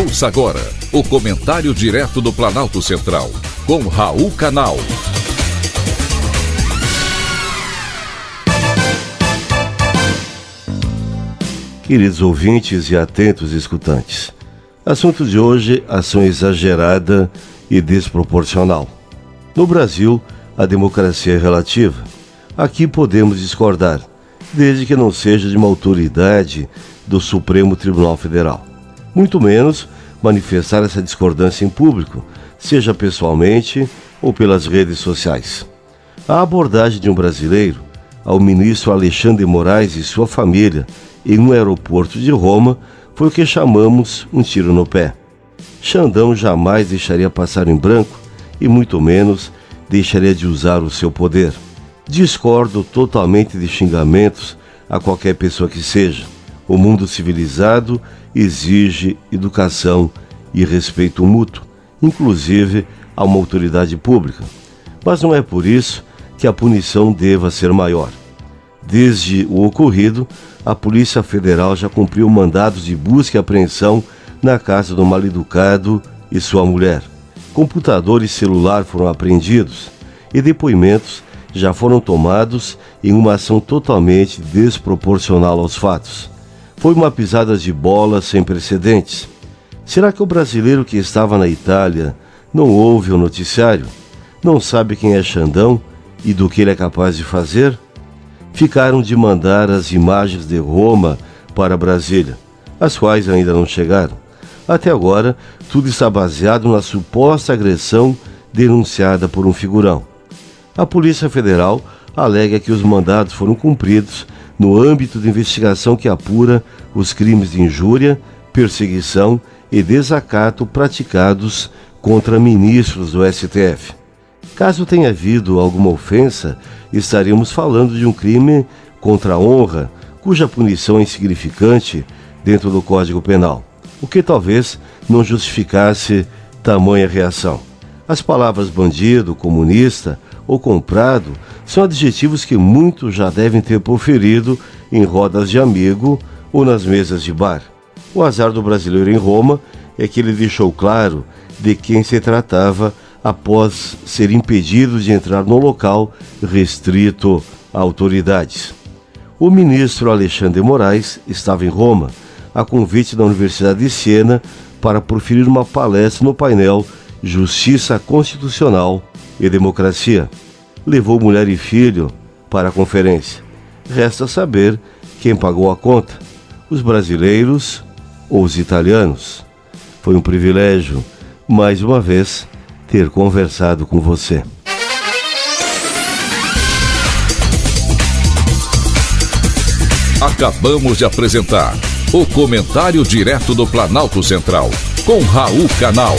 Ouça agora o comentário direto do Planalto Central, com Raul Canal. Queridos ouvintes e atentos escutantes, assunto de hoje: ação exagerada e desproporcional. No Brasil, a democracia é relativa. Aqui podemos discordar, desde que não seja de uma autoridade do Supremo Tribunal Federal. Muito menos manifestar essa discordância em público, seja pessoalmente ou pelas redes sociais. A abordagem de um brasileiro ao ministro Alexandre Moraes e sua família em um aeroporto de Roma foi o que chamamos um tiro no pé. Xandão jamais deixaria passar em branco e muito menos deixaria de usar o seu poder. Discordo totalmente de xingamentos a qualquer pessoa que seja. O mundo civilizado exige educação e respeito mútuo, inclusive a uma autoridade pública. Mas não é por isso que a punição deva ser maior. Desde o ocorrido, a Polícia Federal já cumpriu mandados de busca e apreensão na casa do mal-educado e sua mulher. Computador e celular foram apreendidos e depoimentos já foram tomados em uma ação totalmente desproporcional aos fatos. Foi uma pisada de bola sem precedentes. Será que o brasileiro que estava na Itália não ouve o noticiário? Não sabe quem é Xandão e do que ele é capaz de fazer? Ficaram de mandar as imagens de Roma para Brasília, as quais ainda não chegaram. Até agora, tudo está baseado na suposta agressão denunciada por um figurão. A Polícia Federal alega que os mandados foram cumpridos no âmbito de investigação que apura os crimes de injúria, perseguição e desacato praticados contra ministros do STF. Caso tenha havido alguma ofensa, estaríamos falando de um crime contra a honra, cuja punição é insignificante dentro do Código Penal o que talvez não justificasse tamanha reação. As palavras bandido, comunista ou comprado são adjetivos que muitos já devem ter proferido em rodas de amigo ou nas mesas de bar. O azar do brasileiro em Roma é que ele deixou claro de quem se tratava após ser impedido de entrar no local restrito a autoridades. O ministro Alexandre Moraes estava em Roma a convite da Universidade de Siena para proferir uma palestra no painel Justiça Constitucional e Democracia. Levou mulher e filho para a conferência. Resta saber quem pagou a conta: os brasileiros ou os italianos. Foi um privilégio, mais uma vez, ter conversado com você. Acabamos de apresentar o comentário direto do Planalto Central, com Raul Canal.